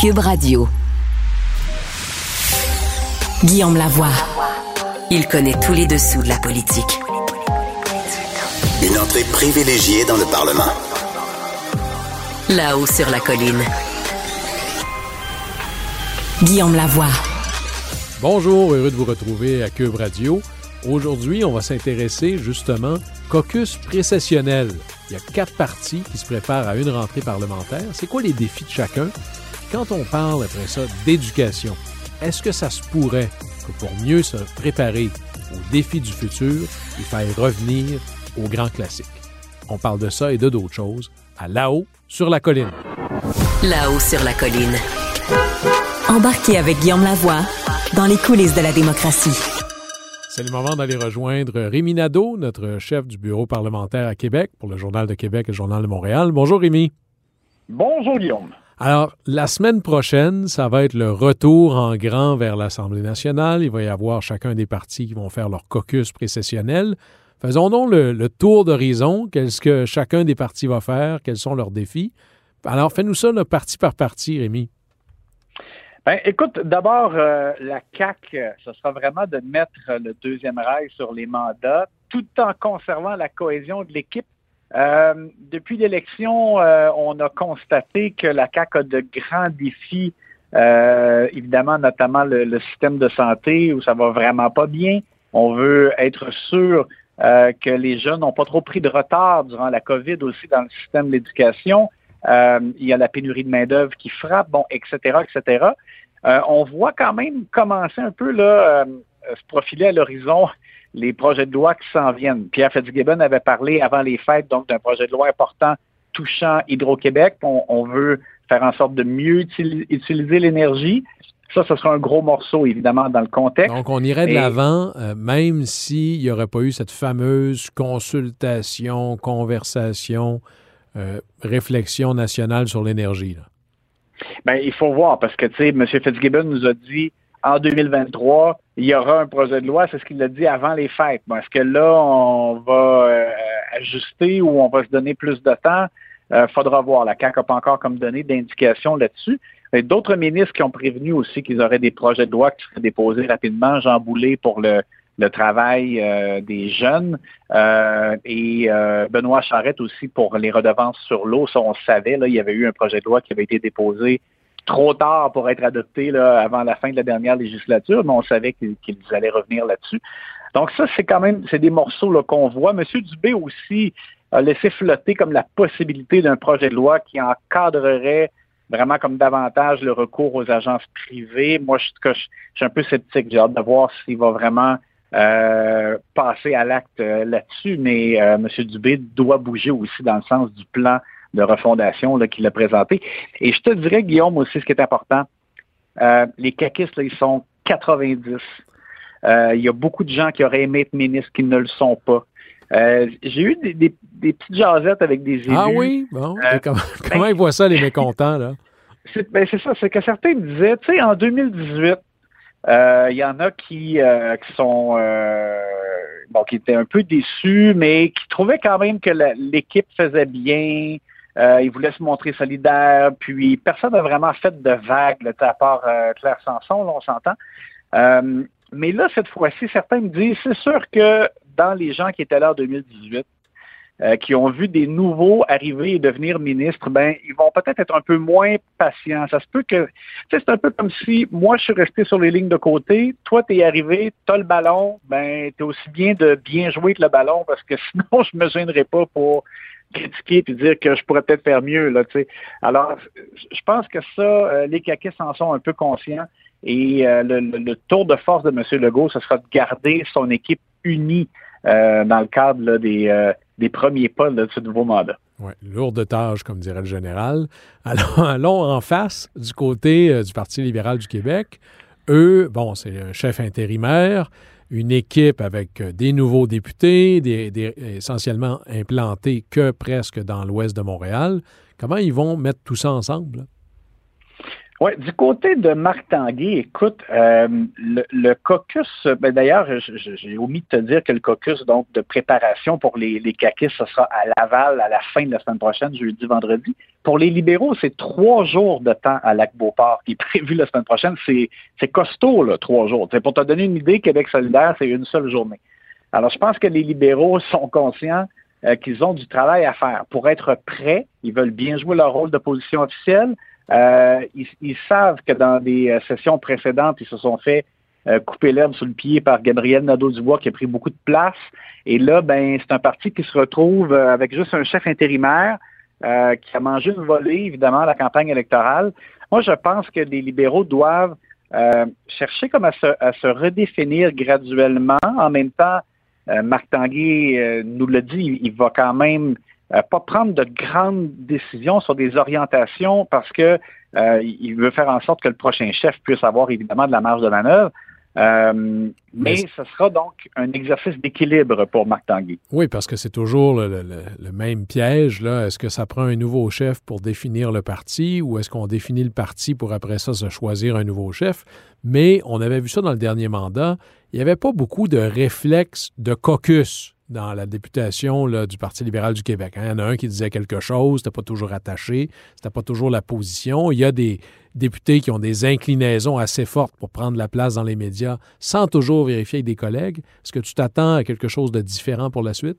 Cube Radio. Guillaume Lavoie. Il connaît tous les dessous de la politique. Une entrée privilégiée dans le Parlement. Là-haut sur la colline. Guillaume Lavoie. Bonjour, heureux de vous retrouver à Cube Radio. Aujourd'hui, on va s'intéresser justement caucus précessionnel. Il y a quatre partis qui se préparent à une rentrée parlementaire. C'est quoi les défis de chacun? Quand on parle après ça d'éducation, est-ce que ça se pourrait que pour mieux se préparer aux défis du futur, il faille revenir aux grands classiques? On parle de ça et de d'autres choses à là-haut sur la colline. Là-haut sur la colline. Embarquez avec Guillaume Lavoie dans les coulisses de la démocratie. C'est le moment d'aller rejoindre Rémi Nadeau, notre chef du bureau parlementaire à Québec pour le Journal de Québec et le Journal de Montréal. Bonjour Rémi. Bonjour Guillaume. Alors, la semaine prochaine, ça va être le retour en grand vers l'Assemblée nationale. Il va y avoir chacun des partis qui vont faire leur caucus précessionnel. Faisons donc le, tour d'horizon. Qu'est-ce que chacun des partis va faire? Quels sont leurs défis? Alors, fais-nous ça là, parti par parti, Rémi. Ben, écoute, d'abord, euh, la CAC, ce sera vraiment de mettre le deuxième rail sur les mandats, tout en conservant la cohésion de l'équipe. Euh, depuis l'élection, euh, on a constaté que la CAC a de grands défis, euh, évidemment, notamment le, le, système de santé où ça va vraiment pas bien. On veut être sûr euh, que les jeunes n'ont pas trop pris de retard durant la COVID aussi dans le système de l'éducation. Euh, il y a la pénurie de main-d'œuvre qui frappe, bon, etc., etc. Euh, on voit quand même commencer un peu là, se profiler à l'horizon les projets de loi qui s'en viennent. Pierre Fitzgibbon avait parlé avant les fêtes donc d'un projet de loi important touchant Hydro-Québec. On, on, veut faire en sorte de mieux utiliser l'énergie. Ça, ce sera un gros morceau, évidemment, dans le contexte. Donc, on irait de l'avant, euh, même s'il n'y aurait pas eu cette fameuse consultation, conversation, euh, réflexion nationale sur l'énergie. Ben, il faut voir, parce que, tu sais, M. Fitzgibbon nous a dit en 2023, il y aura un projet de loi, c'est ce qu'il a dit avant les fêtes. Bon, Est-ce que là, on va euh, ajuster ou on va se donner plus de temps? Euh, faudra voir. La CAQ n'a pas encore comme donné d'indication là-dessus. D'autres ministres qui ont prévenu aussi qu'ils auraient des projets de loi qui seraient déposés rapidement. Jean Boulet pour le, le travail euh, des jeunes euh, et euh, Benoît Charette aussi pour les redevances sur l'eau. Ça, on savait, là, il y avait eu un projet de loi qui avait été déposé trop tard pour être adopté là, avant la fin de la dernière législature, mais on savait qu'ils allaient revenir là-dessus. Donc ça, c'est quand même, c'est des morceaux qu'on voit. Monsieur Dubé aussi a laissé flotter comme la possibilité d'un projet de loi qui encadrerait vraiment comme davantage le recours aux agences privées. Moi, je, je, je suis un peu sceptique. J'ai hâte de voir s'il va vraiment euh, passer à l'acte euh, là-dessus, mais euh, M. Dubé doit bouger aussi dans le sens du plan de refondation qu'il a présenté. Et je te dirais, Guillaume, aussi, ce qui est important, euh, les caquistes, là, ils sont 90. Euh, il y a beaucoup de gens qui auraient aimé être ministres qui ne le sont pas. Euh, j'ai eu des, des, des, petites jasettes avec des élus. Ah oui? Bon. comment, comment ben, ils voient ça, les mécontents, là? C'est ben ça, c'est que certains disaient, tu sais, en 2018, il y en a qui, qui sont bon, qui étaient un peu déçus, mais qui trouvaient quand même que l'équipe faisait bien. Ils voulaient se montrer solidaires. Puis personne n'a vraiment fait de vagues, là, à part Claire Sanson, là, on s'entend. mais là, cette fois-ci, certains me disent, c'est sûr que dans les gens qui étaient là en 2018, euh, qui ont vu des nouveaux arriver et devenir ministres, ben ils vont peut-être être un peu moins patients. Ça se peut que, c'est un peu comme si moi je suis resté sur les lignes de côté, toi tu es arrivé, tu as le ballon, ben tu aussi bien de bien jouer que le ballon parce que sinon je me gênerai pas pour critiquer et dire que je pourrais peut-être faire mieux là. Alors, je pense que ça, euh, les caquets en sont un peu conscients. Et euh, le, tour de force de M. Legault, ce sera de garder son équipe unie dans le cadre des, des premiers pas de ce nouveau mandat. Oui, lourde tâche, comme dirait le général. Alors, allons en face du côté euh, du Parti libéral du Québec. Eux, bon, c'est un chef intérimaire, une équipe avec euh, des nouveaux députés, des, essentiellement implantés que presque dans l'ouest de Montréal. Comment ils vont mettre tout ça ensemble? Oui, du côté de Marc Tanguay, écoute, euh, le, caucus, ben d'ailleurs, j'ai omis de te dire que le caucus donc de préparation pour les, les caquistes, ce sera à Laval à la fin de la semaine prochaine, jeudi, vendredi. Pour les libéraux, c'est trois jours de temps à Lac-Beauport qui est prévu la semaine prochaine. C'est costaud, là, trois jours. Pour te donner une idée, Québec solidaire, c'est une seule journée. Alors, je pense que les libéraux sont conscients euh, qu'ils ont du travail à faire. Pour être prêts, ils veulent bien jouer leur rôle d'opposition officielle, euh, ils, savent que dans des euh, sessions précédentes, ils se sont fait euh, couper l'herbe sous le pied par Gabriel Nadeau-Dubois qui a pris beaucoup de place. Et là, ben, c'est un parti qui se retrouve avec juste un chef intérimaire qui a mangé une volée, évidemment, à la campagne électorale. Moi, je pense que les libéraux doivent chercher comme à se, à se, redéfinir graduellement. En même temps, Marc Tanguay nous le dit, il va quand même euh, pas prendre de grandes décisions sur des orientations parce que euh, il veut faire en sorte que le prochain chef puisse avoir évidemment de la marge de manœuvre. Euh, mais, ce sera donc un exercice d'équilibre pour Marc Tanguy. Oui, parce que c'est toujours le, même piège. Là. Est-ce que ça prend un nouveau chef pour définir le parti ou est-ce qu'on définit le parti pour après ça se choisir un nouveau chef? Mais on avait vu ça dans le dernier mandat. Il n'y avait pas beaucoup de réflexes de caucus dans la députation du Parti libéral du Québec. Hein. Il y en a un qui disait quelque chose, c'était pas toujours attaché, c'était pas toujours la position. Il y a des députés qui ont des inclinaisons assez fortes pour prendre la place dans les médias sans toujours vérifier avec des collègues. Est-ce que tu t'attends à quelque chose de différent pour la suite?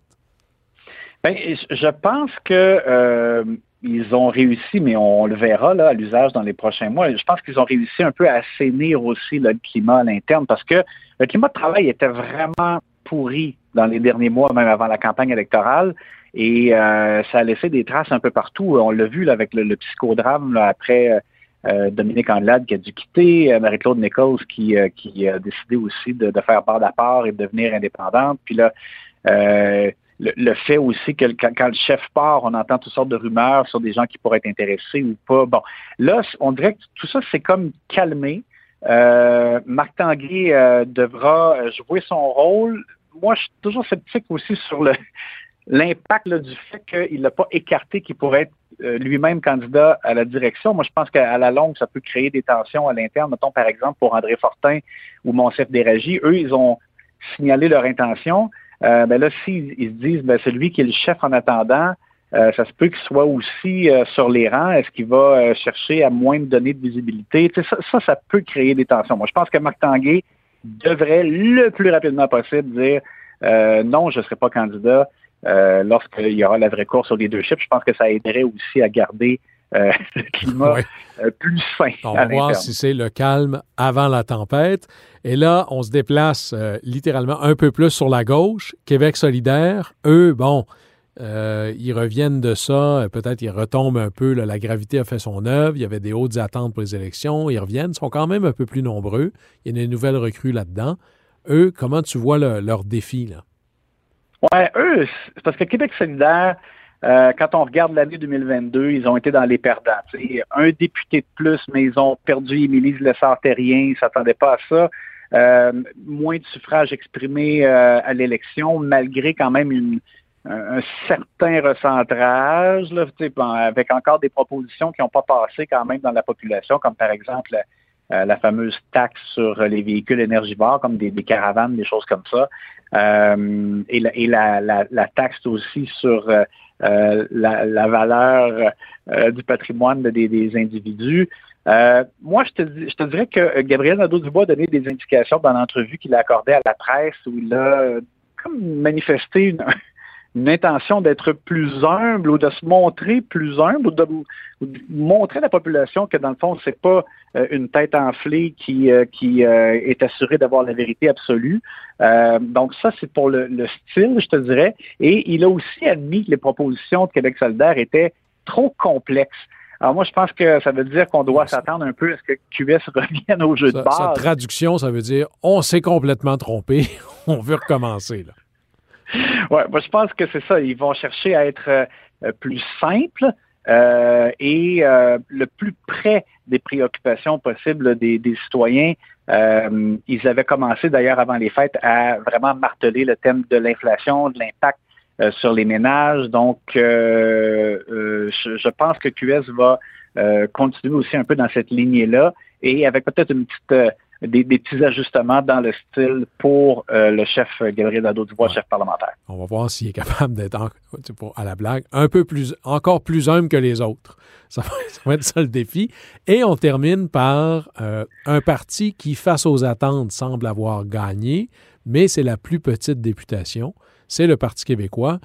Bien, je pense que euh, ils ont réussi, mais on le verra à l'usage dans les prochains mois. Je pense qu'ils ont réussi un peu à assainir aussi le climat à l'interne parce que le climat de travail était vraiment pourri dans les derniers mois, même avant la campagne électorale. Et euh, ça a laissé des traces un peu partout. On l'a vu là, avec le, psychodrame après euh, euh, Dominique Anglade qui a dû quitter, Marie-Claude Nichols qui, qui a décidé aussi de, faire part part et de devenir indépendante. Puis là, le, fait aussi que quand, le chef part, on entend toutes sortes de rumeurs sur des gens qui pourraient être intéressés ou pas. Bon, là, on dirait que tout ça, c'est comme calmé. Marc Tanguy devra jouer son rôle, moi, je suis toujours sceptique aussi sur l'impact du fait qu'il n'a pas écarté qu'il pourrait être euh, lui-même candidat à la direction. Moi, je pense qu'à la longue, ça peut créer des tensions à l'interne. Mettons, par exemple, pour André Fortin ou Monsef Déragi, eux, ils ont signalé leur intention. Euh, ben là, s'ils ils se disent, ben, c'est lui qui est le chef en attendant, euh, ça se peut qu'il soit aussi sur les rangs. Est-ce qu'il va chercher à moins de donner de visibilité? Ça, ça, ça, peut créer des tensions. Moi, je pense que Marc Tanguay devrait le plus rapidement possible dire euh, non, je ne serai pas candidat euh, lorsqu'il y aura la vraie course sur les deux chips. Je pense que ça aiderait aussi à garder euh, le climat plus sain. On va voir si c'est le calme avant la tempête. Et là, on se déplace littéralement un peu plus sur la gauche. Québec solidaire, eux, bon, euh, ils reviennent de ça, peut-être ils retombent un peu, la gravité a fait son œuvre, il y avait des hautes attentes pour les élections, ils reviennent, ils sont quand même un peu plus nombreux, il y a des nouvelles recrues là-dedans. Eux, comment tu vois leur défi? Là? Ouais, eux, parce que Québec solidaire, euh, quand on regarde l'année 2022, ils ont été dans les perdants. Un député de plus, mais ils ont perdu Émilie Lessard-Terrien, ils ne s'attendaient pas à ça. Euh, moins de suffrages exprimés à l'élection, malgré quand même une, un, certain recentrage, là, avec encore des propositions qui n'ont pas passé quand même dans la population, comme par exemple euh, la fameuse taxe sur les véhicules énergivores, comme des, caravanes, des choses comme ça, euh, et, la, et la, la, taxe aussi sur euh, la, valeur du patrimoine des, des individus. moi, je te, je te dirais que Gabriel Nadeau-Dubois a donné des indications dans l'entrevue qu'il a accordée à la presse où il a comme manifesté une, une intention d'être plus humble ou de se montrer plus humble ou de, montrer à la population que dans le fond, c'est pas euh, une tête enflée qui, euh, qui euh, est assurée d'avoir la vérité absolue. donc ça, c'est pour le, style, je te dirais. Et il a aussi admis que les propositions de Québec solidaire étaient trop complexes. Alors moi, je pense que ça veut dire qu'on doit s'attendre un peu à ce que QS revienne au jeu de base. Sa traduction, ça veut dire on s'est complètement trompé, on veut recommencer. Là. Ouais, moi je pense que c'est ça. Ils vont chercher à être euh, plus simples euh, et euh, le plus près des préoccupations possibles des, citoyens. ils avaient commencé d'ailleurs avant les fêtes à vraiment marteler le thème de l'inflation, de l'impact sur les ménages. Donc, je, je, pense que QS va continuer aussi un peu dans cette lignée-là et avec peut-être une petite des, petits ajustements dans le style pour euh, le chef Gabriel Nadeau-Dubois, chef parlementaire. On va voir s'il est capable d'être, à la blague, un peu plus, encore plus humble que les autres. Ça va, être ça le défi. Et on termine par euh, un parti qui, face aux attentes, semble avoir gagné, mais c'est la plus petite députation. C'est le Parti québécois.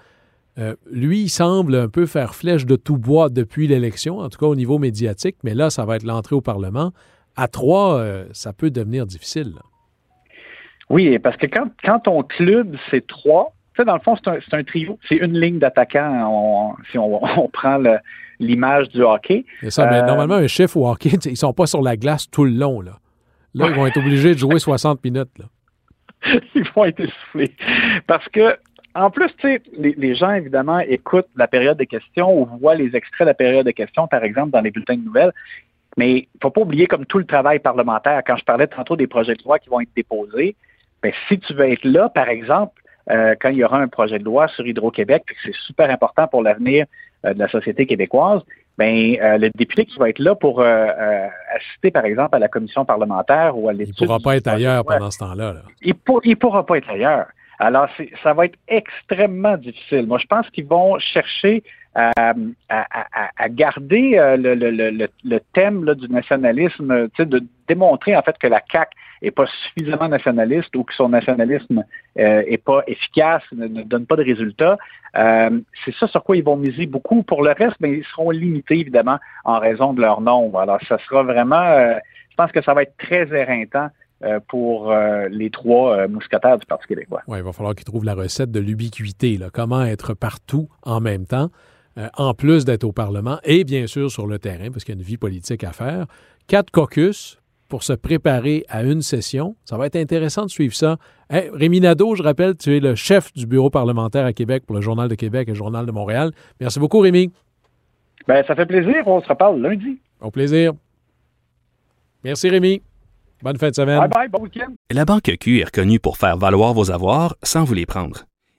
Euh, lui, il semble un peu faire flèche de tout bois depuis l'élection, en tout cas au niveau médiatique, mais là, ça va être l'entrée au Parlement à trois, euh, ça peut devenir difficile. Oui, parce que quand, quand ton club, c'est trois, tu sais, dans le fond, c'est un, trio, c'est une ligne d'attaquants, si on, prend l'image du hockey. C'est ça, mais euh, normalement, un chef au hockey, ils ne sont pas sur la glace tout le long. Là, là ils vont être obligés de jouer 60 minutes. Là. ils vont être essoufflés. Parce que en plus, tu sais, les, les, gens, évidemment, écoutent la période de questions ou voient les extraits de la période de questions, par exemple, dans les bulletins de nouvelles. Mais il ne faut pas oublier comme tout le travail parlementaire, quand je parlais tantôt des projets de loi qui vont être déposés, bien, si tu veux être là, par exemple, euh, quand il y aura un projet de loi sur Hydro-Québec, puis que c'est super important pour l'avenir euh, de la société québécoise, ben euh, le député qui va être là pour assister, par exemple, à la commission parlementaire ou à l'étude... Il ne pourra pas être ailleurs pendant ce temps-là. Il ne pourra pas être ailleurs. Alors, ça va être extrêmement difficile. Moi, je pense qu'ils vont chercher à, garder euh, le, thème du nationalisme, de démontrer en fait que la CAQ est pas suffisamment nationaliste ou que son nationalisme euh, est pas efficace, ne, donne pas de résultats. Euh, c'est ça sur quoi ils vont miser beaucoup. Pour le reste, ben, ils seront limités évidemment en raison de leur nombre. Alors, ça sera vraiment, je pense que ça va être très éreintant pour les trois mousquetaires du Parti québécois. Oui, il va falloir qu'ils trouvent la recette de l'ubiquité. Comment être partout en même temps? Euh, en plus d'être au Parlement et bien sûr sur le terrain, parce qu'il y a une vie politique à faire. Quatre caucus pour se préparer à une session. Ça va être intéressant de suivre ça. Rémi Nadeau, je rappelle, tu es le chef du bureau parlementaire à Québec pour le Journal de Québec et le Journal de Montréal. Merci beaucoup, Rémi. Ben, ça fait plaisir. On se reparle lundi. Au plaisir. Merci, Rémi. Bonne fin de semaine. Bye bye, bon week-end. La Banque Q est reconnue pour faire valoir vos avoirs sans vous les prendre.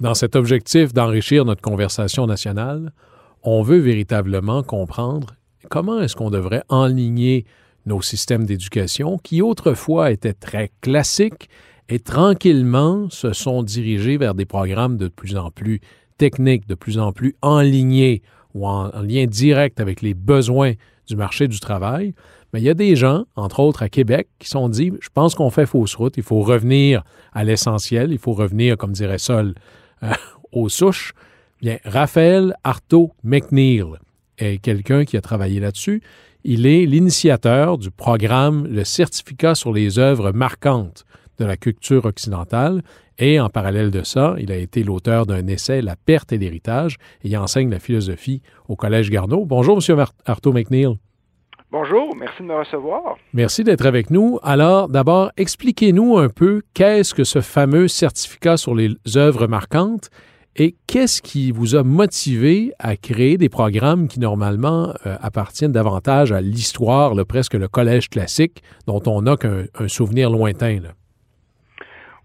Dans cet objectif d'enrichir notre conversation nationale, on veut véritablement comprendre comment est-ce qu'on devrait enligner nos systèmes d'éducation qui autrefois étaient très classiques et tranquillement se sont dirigés vers des programmes de plus en plus techniques, de plus en plus enlignés ou en, lien direct avec les besoins du marché du travail. Mais il y a des gens, entre autres à Québec, qui sont dit, je pense qu'on fait fausse route, il faut revenir à l'essentiel, il faut revenir, comme dirait Sol, euh, aux souches, bien, Raphaël Artaud McNeil est quelqu'un qui a travaillé là-dessus. Il est l'initiateur du programme Le certificat sur les œuvres marquantes de la culture occidentale Et en parallèle de ça, il a été l'auteur d'un essai, La perte et l'héritage, et enseigne la philosophie au Collège Garneau. Bonjour, M. Arthur McNeil. Bonjour, merci de me recevoir. Merci d'être avec nous. Alors, d'abord, expliquez-nous un peu qu'est-ce que ce fameux certificat sur les œuvres marquantes et qu'est-ce qui vous a motivé à créer des programmes qui normalement euh, appartiennent davantage à l'histoire, presque le collège classique, dont on n'a qu'un souvenir lointain?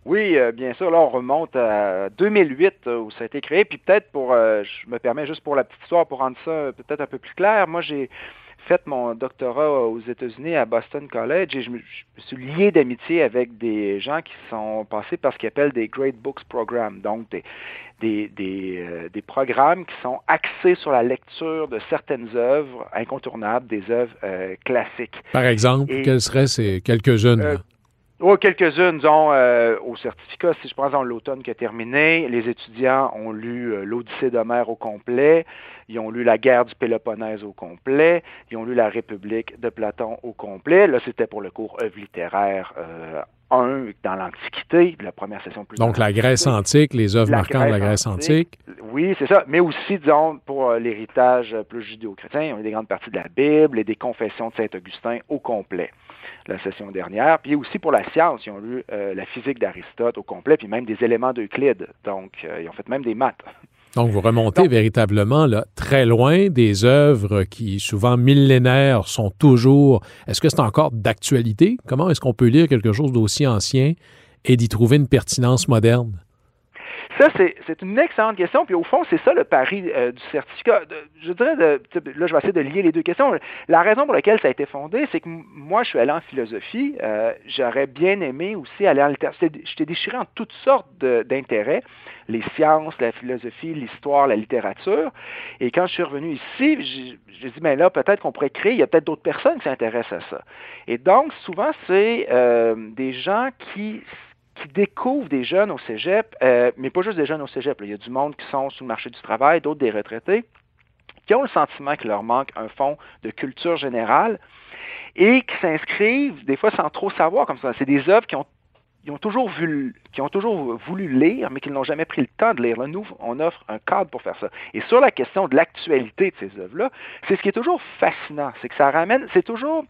Oui, euh, bien sûr. Là, on remonte à 2008 euh, où ça a été créé. Puis peut-être pour, je me permets juste pour la petite histoire, pour rendre ça peut-être un peu plus clair. Moi, j'ai fait mon doctorat aux États-Unis à Boston College et je me, suis lié d'amitié avec des gens qui sont passés par ce qu'ils appellent des Great Books Programs, donc des, des, des, euh, des, programmes qui sont axés sur la lecture de certaines œuvres incontournables, des œuvres euh, classiques. Par exemple, quelles seraient ces quelques-unes? Euh, oh, quelques-unes, disons, au certificat, si je prends l'automne qui a terminé, les étudiants ont lu l'Odyssée d'Homère au complet, ils ont lu la guerre du Péloponnèse au complet, ils ont lu la République de Platon au complet. Là, c'était pour le cours œuvre littéraire euh, 1 dans l'Antiquité, la première session plus Donc la Grèce antique, les œuvres marquantes de la Grèce antique. Oui, c'est ça. Mais aussi, disons, pour euh, l'héritage plus judéo-chrétien, ont eu des grandes parties de la Bible et des confessions de Saint-Augustin au complet la session dernière. Puis aussi pour la science, ils ont lu euh, la physique d'Aristote au complet, puis même des éléments d'Euclide. Donc, euh, ils ont fait même des maths. Donc, vous remontez véritablement là, très loin des œuvres qui, souvent millénaires, sont toujours. Est-ce que c'est encore d'actualité? Comment est-ce qu'on peut lire quelque chose d'aussi ancien et d'y trouver une pertinence moderne? Ça, c'est une excellente question. Puis au fond, c'est ça le pari euh, du certificat. je dirais, de, là, je vais essayer de lier les deux questions. La raison pour laquelle ça a été fondé, c'est que moi, je suis allé en philosophie. Euh, j'aurais bien aimé aussi aller en littérature. J'étais déchiré en toutes sortes d'intérêts, les sciences, la philosophie, l'histoire, la littérature. Et quand je suis revenu ici, j'ai dit, mais là, peut-être qu'on pourrait créer, il y a peut-être d'autres personnes qui s'intéressent à ça. Et donc, souvent, c'est euh, des gens qui qui découvrent des jeunes au cégep, euh, mais pas juste des jeunes au cégep. Il y a du monde qui sont sur le marché du travail, d'autres des retraités, qui ont le sentiment qu'il leur manque un fond de culture générale et qui s'inscrivent, des fois sans trop savoir comme ça. C'est des œuvres qui ont, toujours qui ont toujours voulu lire, mais qui n'ont jamais pris le temps de lire. Là, nous, on offre un cadre pour faire ça. Et sur la question de l'actualité de ces œuvres-là, c'est ce qui est toujours fascinant, c'est que ça ramène, c'est toujours,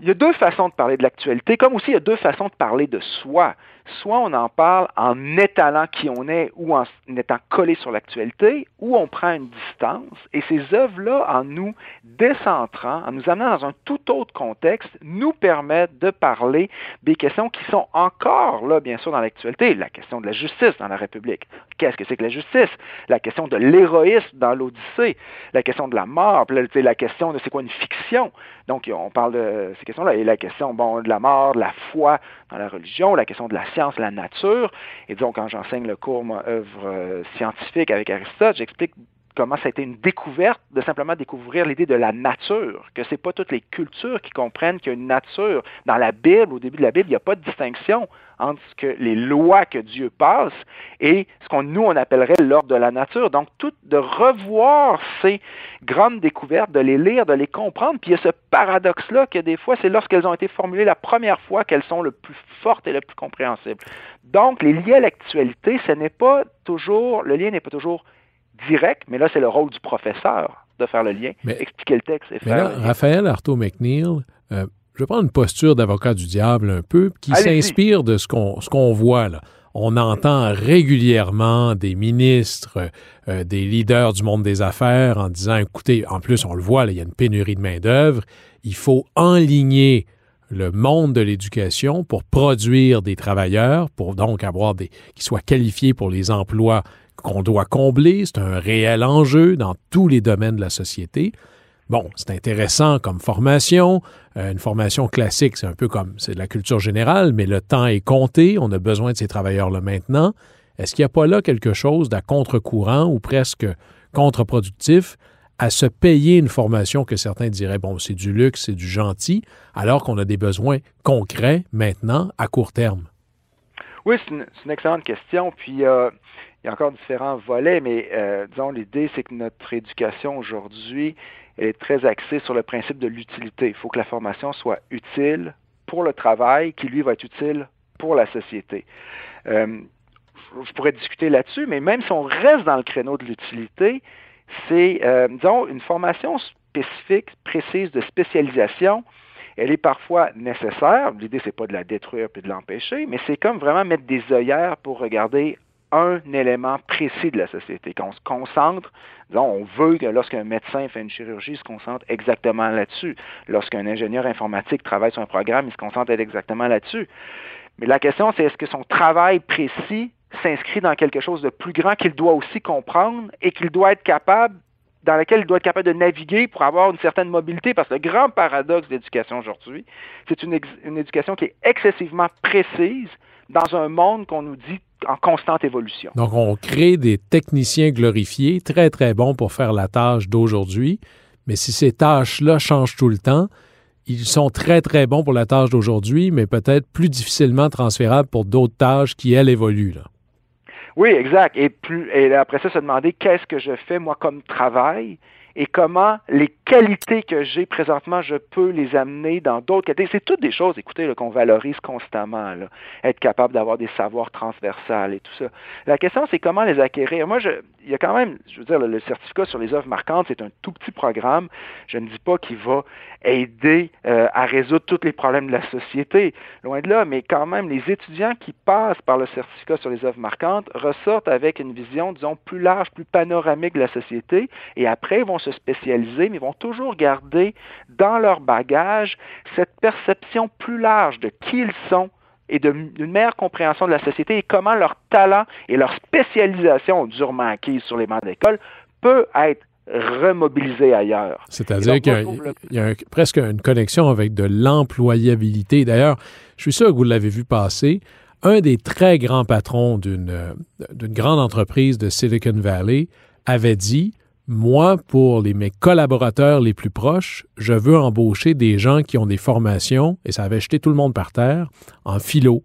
il y a deux façons de parler de l'actualité, comme aussi il y a deux façons de parler de soi soit on en parle en étalant qui on est ou en étant collé sur l'actualité, ou on prend une distance. Et ces œuvres-là, en nous décentrant, en nous amenant dans un tout autre contexte, nous permettent de parler des questions qui sont encore là, bien sûr, dans l'actualité. La question de la justice dans la République. Qu'est-ce que c'est que la justice? La question de l'héroïsme dans l'Odyssée. La question de la mort. La question de c'est quoi une fiction? Donc, on parle de ces questions-là. Et la question, bon, de la mort, de la foi dans la religion, la question de la science, la nature. Et donc, quand j'enseigne le cours, moi, œuvre euh, scientifique avec Aristote, j'explique comment ça a été une découverte de simplement découvrir l'idée de la nature, que c'est pas toutes les cultures qui comprennent qu'il y a une nature. Dans la Bible, au début de la Bible, il n'y a pas de distinction entre ce les lois que Dieu passe et ce qu'on nous on appellerait l'ordre de la nature. Donc tout de revoir ces grandes découvertes, de les lire, de les comprendre, puis il y a ce paradoxe là que des fois c'est lorsqu'elles ont été formulées la première fois qu'elles sont le plus fortes et le plus compréhensibles. Donc les liens à l'actualité, ce n'est pas toujours le lien n'est pas toujours direct, mais là, c'est le rôle du professeur de faire le lien, expliquer le texte et faire. Là, Raphaël Artaud McNeil, euh, je prendre une posture d'avocat du diable un peu, qui s'inspire de ce qu'on voit là. On entend régulièrement des ministres, euh, des leaders du monde des affaires en disant, écoutez, en plus, on le voit, il y a une pénurie de main-d'œuvre, il faut enligner le monde de l'éducation pour produire des travailleurs, pour donc avoir des qui soient qualifiés pour les emplois qu'on doit combler, c'est un réel enjeu dans tous les domaines de la société. Bon, c'est intéressant comme formation. Euh, une formation classique, c'est un peu comme c'est de la culture générale, mais le temps est compté. On a besoin de ces travailleurs-là maintenant. Est-ce qu'il n'y a pas là quelque chose d'à contre-courant ou presque contre-productif à se payer une formation que certains diraient, bon, c'est du luxe, c'est du gentil, alors qu'on a des besoins concrets maintenant, à court terme? Oui, c'est une, excellente question. Puis, euh, il y a encore différents volets, mais euh, disons, l'idée, c'est que notre éducation aujourd'hui est très axée sur le principe de l'utilité. Il faut que la formation soit utile pour le travail, qui lui va être utile pour la société. Euh, je pourrais discuter là-dessus, mais même si on reste dans le créneau de l'utilité, c'est, euh, disons, une formation spécifique, précise de spécialisation. Elle est parfois nécessaire. L'idée, c'est pas de la détruire puis de l'empêcher, mais c'est comme vraiment mettre des œillères pour regarder un élément précis de la société, qu'on se concentre, disons, on veut que lorsqu'un médecin fait une chirurgie, il se concentre exactement là-dessus. Lorsqu'un ingénieur informatique travaille sur un programme, il se concentre exactement là-dessus. Mais la question, c'est est-ce que son travail précis s'inscrit dans quelque chose de plus grand qu'il doit aussi comprendre et qu'il doit être capable dans lequel il doit être capable de naviguer pour avoir une certaine mobilité, parce que le grand paradoxe de l'éducation aujourd'hui, c'est une, une, éducation qui est excessivement précise dans un monde qu'on nous dit en constante évolution. Donc, on crée des techniciens glorifiés, très, très bons pour faire la tâche d'aujourd'hui, mais si ces tâches-là changent tout le temps, ils sont très, très bons pour la tâche d'aujourd'hui, mais peut-être plus difficilement transférables pour d'autres tâches qui, elles, évoluent. Là. Oui, exact. Et, plus, et après ça, se demander qu'est-ce que je fais, moi, comme travail et comment les qualités que j'ai présentement, je peux les amener dans d'autres qualités. C'est toutes des choses, écoutez, qu'on valorise constamment. Être capable d'avoir des savoirs transversales et tout ça. La question, c'est comment les acquérir. Moi, il y a quand même, je veux dire, le, certificat sur les œuvres marquantes, c'est un tout petit programme. Je ne dis pas qu'il va aider euh, à résoudre tous les problèmes de la société, loin de là, mais quand même, les étudiants qui passent par le certificat sur les œuvres marquantes ressortent avec une vision, disons, plus large, plus panoramique de la société, et après, vont se spécialiser, mais ils vont toujours garder dans leur bagage cette perception plus large de qui ils sont et d'une meilleure compréhension de la société et comment leur talent et leur spécialisation durement acquise sur les bancs d'école peut être remobilisé ailleurs. C'est-à-dire qu'il y a, presque une connexion avec de l'employabilité. D'ailleurs, je suis sûr que vous l'avez vu passer. Un des très grands patrons d'une grande entreprise de Silicon Valley avait dit moi, pour mes collaborateurs les plus proches, je veux embaucher des gens qui ont des formations, et ça avait jeté tout le monde par terre, en philo,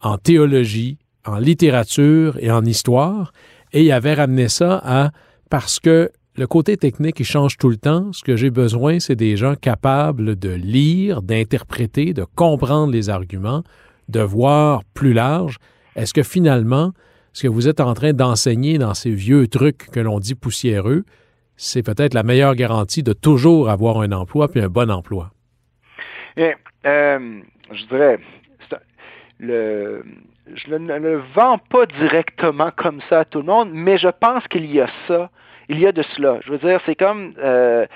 en théologie, en littérature et en histoire. Et il avait ramené ça à parce que le côté technique, il change tout le temps. Ce que j'ai besoin, c'est des gens capables de lire, d'interpréter, de comprendre les arguments, de voir plus large. Est-ce que finalement, ce que vous êtes en train d'enseigner dans ces vieux trucs que l'on dit poussiéreux, c'est peut-être la meilleure garantie de toujours avoir un emploi puis un bon emploi. Euh, je dirais, je ne le vends pas directement comme ça à tout le monde, mais je pense qu'il y a ça, il y a de cela. Je veux dire, c'est comme, euh,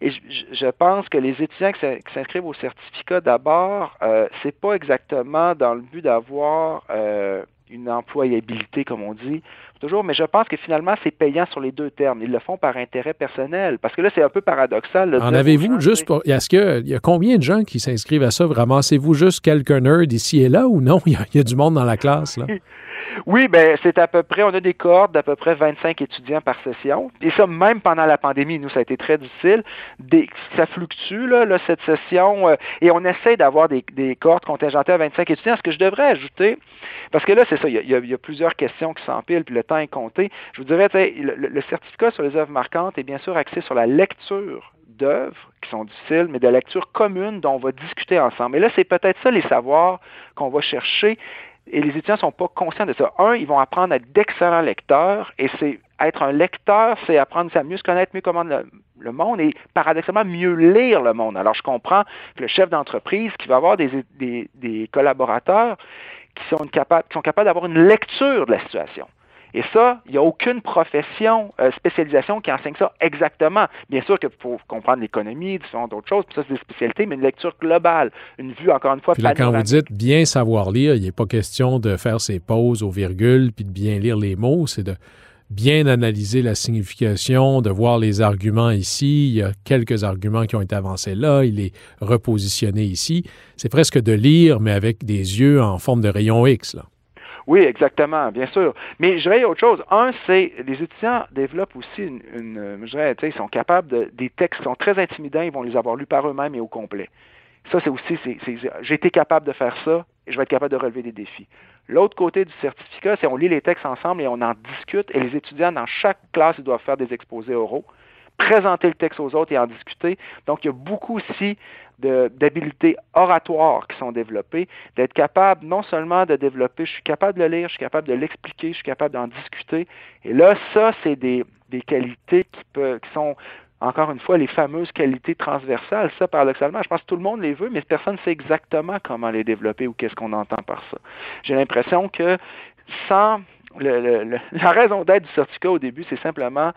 je, pense que les étudiants qui s'inscrivent au certificat, d'abord, euh, c'est pas exactement dans le but d'avoir euh, une employabilité, comme on dit, toujours, mais je pense que finalement, c'est payant sur les deux termes. Ils le font par intérêt personnel. Parce que là, c'est un peu paradoxal. En avez-vous juste pour. Est-ce qu'il y a combien de gens qui s'inscrivent à ça? Ramassez-vous juste quelques nerds ici et là ou non? Il y a, du monde dans la classe, là? Oui, ben c'est à peu près, on a des cohortes d'à peu près 25 étudiants par session. Et ça, même pendant la pandémie, nous, ça a été très difficile. Des, ça fluctue, là, cette session, euh, et on essaie d'avoir des, des cohortes contingentées à 25 étudiants. Ce que je devrais ajouter, parce que là, c'est ça, il y, a, plusieurs questions qui s'empilent, puis le temps Je vous dirais, le, le certificat sur les œuvres marquantes est bien sûr axé sur la lecture d'œuvres qui sont difficiles, mais de lecture commune dont on va discuter ensemble. Et là, c'est peut-être ça les savoirs qu'on va chercher et les étudiants ne sont pas conscients de ça. Un, ils vont apprendre à être d'excellents lecteurs, et c'est être un lecteur, c'est apprendre à mieux se connaître, mieux comment le, monde, et paradoxalement mieux lire le monde. Alors, je comprends que le chef d'entreprise qui va avoir des, collaborateurs qui sont capables d'avoir une lecture de la situation. Et ça, il n'y a aucune profession, euh, spécialisation qui enseigne ça exactement. Bien sûr que pour comprendre l'économie, d'autres choses, ça c'est des spécialités, mais une lecture globale, une vue encore une fois. Puis là, quand vous dites bien savoir lire, il n'est pas question de faire ses pauses aux virgules puis de bien lire les mots, c'est de bien analyser la signification, de voir les arguments ici. Il y a quelques arguments qui ont été avancés là, il est repositionné ici. C'est presque de lire, mais avec des yeux en forme de rayon X. Là. Oui, exactement, bien sûr. Mais je dirais autre chose. Un, c'est les étudiants développent aussi une, je dirais, ils sont capables de des textes sont très intimidants, ils vont les avoir lus par eux-mêmes et au complet. Ça, c'est aussi, j'ai été capable de faire ça et je vais être capable de relever des défis. L'autre côté du certificat, c'est on lit les textes ensemble et on en discute et les étudiants dans chaque classe ils doivent faire des exposés oraux présenter le texte aux autres et en discuter. Donc, il y a beaucoup aussi d'habiletés oratoires qui sont développées, d'être capable non seulement de développer, je suis capable de le lire, je suis capable de l'expliquer, je suis capable d'en discuter. Et là, ça, c'est des, des qualités qui, qui sont encore une fois, les fameuses qualités transversales, ça, paradoxalement, je pense que tout le monde les veut, mais personne ne sait exactement comment les développer ou qu'est-ce qu'on entend par ça. J'ai l'impression que sans la raison d'être du certificat au début, c'est simplement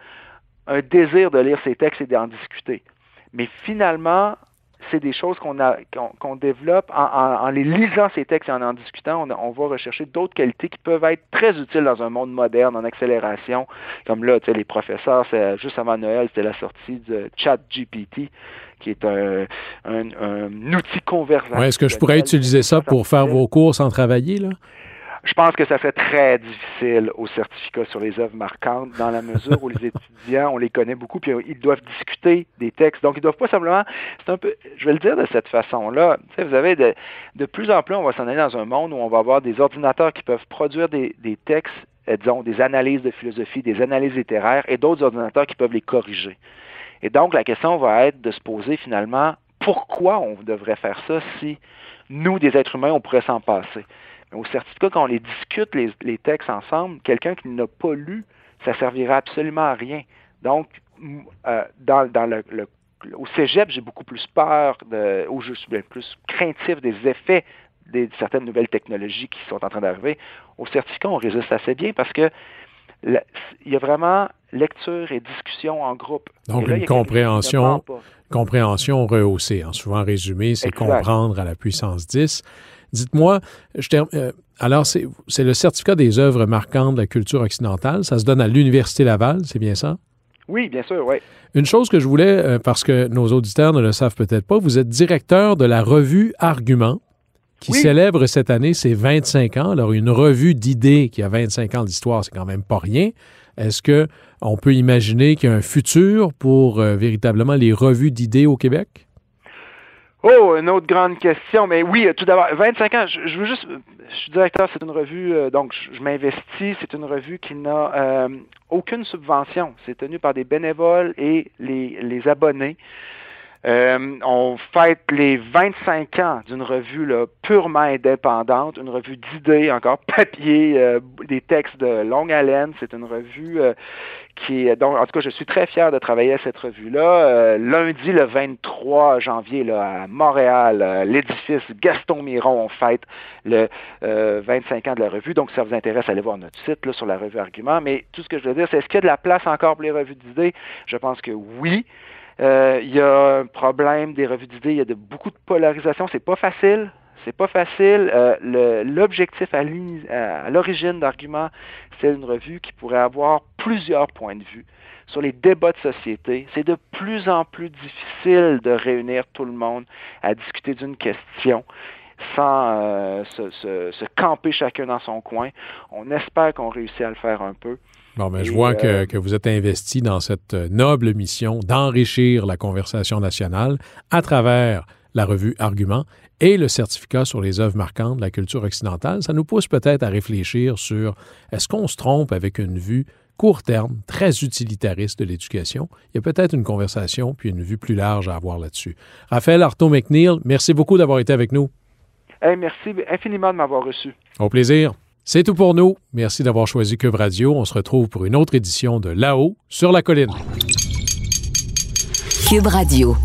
un désir de lire ces textes et d'en discuter. Mais finalement, c'est des choses qu'on qu'on développe en, les lisant ces textes et en en discutant. On, on va rechercher d'autres qualités qui peuvent être très utiles dans un monde moderne, en accélération. Comme là, tu sais, les professeurs, c'est juste avant Noël, c'était la sortie de ChatGPT, qui est un, un, outil. Ouais, Est-ce que je pourrais utiliser ça pour faire vos cours sans travailler, là? Je pense que ça serait très difficile au certificat sur les œuvres marquantes dans la mesure où les étudiants, on les connaît beaucoup, puis ils doivent discuter des textes. Donc, ils doivent pas simplement, c'est un peu, je vais le dire de cette façon-là. vous avez de, de plus en plus, on va s'en aller dans un monde où on va avoir des ordinateurs qui peuvent produire des, des textes, euh, disons, des analyses de philosophie, des analyses littéraires, et d'autres ordinateurs qui peuvent les corriger. Et donc, la question va être de se poser finalement, pourquoi on devrait faire ça si nous, des êtres humains, on pourrait s'en passer? Au certificat, quand on les discute, les, textes ensemble, quelqu'un qui n'a pas lu, ça servira absolument à rien. Donc, euh, dans, le, au cégep, j'ai beaucoup plus peur, de, ou je suis plus craintif des effets de certaines nouvelles technologies qui sont en train d'arriver. Au certificat, on résiste assez bien parce que il y a vraiment lecture et discussion en groupe. Donc, une compréhension, compréhension rehaussée. En souvent résumé, c'est comprendre à la puissance 10. Dites-moi, euh, alors c'est le certificat des œuvres marquantes de la culture occidentale. Ça se donne à l'Université Laval, c'est bien ça? Oui, bien sûr, oui. Une chose que je voulais, euh, parce que nos auditeurs ne le savent peut-être pas, vous êtes directeur de la revue Argument, qui célèbre cette année ses 25 ans. Alors, une revue d'idées qui a 25 ans d'histoire, c'est quand même pas rien. Est-ce que on peut imaginer qu'il y a un futur pour euh, véritablement les revues d'idées au Québec? Oh, une autre grande question. Mais oui, tout d'abord, 25 ans, je, veux juste, je suis directeur, c'est une revue, euh, donc je, m'investis, c'est une revue qui n'a euh, aucune subvention. C'est tenu par des bénévoles et les, les abonnés. Euh, on fête les 25 ans d'une revue purement indépendante, une revue d'idées, encore papier, euh, des textes de longue haleine. C'est une revue euh, qui est donc, en tout cas, je suis très fier de travailler à cette revue-là. lundi, le 23 janvier, là, à Montréal, l'édifice Gaston Miron, on fête le 25 ans de la revue. Donc, si ça vous intéresse, allez voir notre site sur la revue Argument. Mais tout ce que je veux dire, c'est est-ce qu'il y a de la place encore pour les revues d'idées? Je pense que oui. Euh, il y a un problème des revues d'idées, il y a de, beaucoup de polarisation. C'est pas facile. C'est pas facile. Euh, l'objectif à l'origine d'argument, c'est une revue qui pourrait avoir plusieurs points de vue sur les débats de société. C'est de plus en plus difficile de réunir tout le monde à discuter d'une question sans euh, se, se, camper chacun dans son coin. On espère qu'on réussit à le faire un peu. Bon, mais je vois que, euh, que, vous êtes investi dans cette euh, noble mission d'enrichir la conversation nationale à travers la revue Argument et le certificat sur les œuvres marquantes de la culture occidentale. Ça nous pousse peut-être à réfléchir sur est-ce qu'on se trompe avec une vue court terme, très utilitariste de l'éducation? Il y a peut-être une conversation puis une vue plus large à avoir là-dessus. Raphaël Artaud-McNeil, merci beaucoup d'avoir été avec nous. merci infiniment de m'avoir reçu. Au plaisir. C'est tout pour nous. Merci d'avoir choisi Cube Radio. On se retrouve pour une autre édition de Là-haut sur la colline. Cube Radio.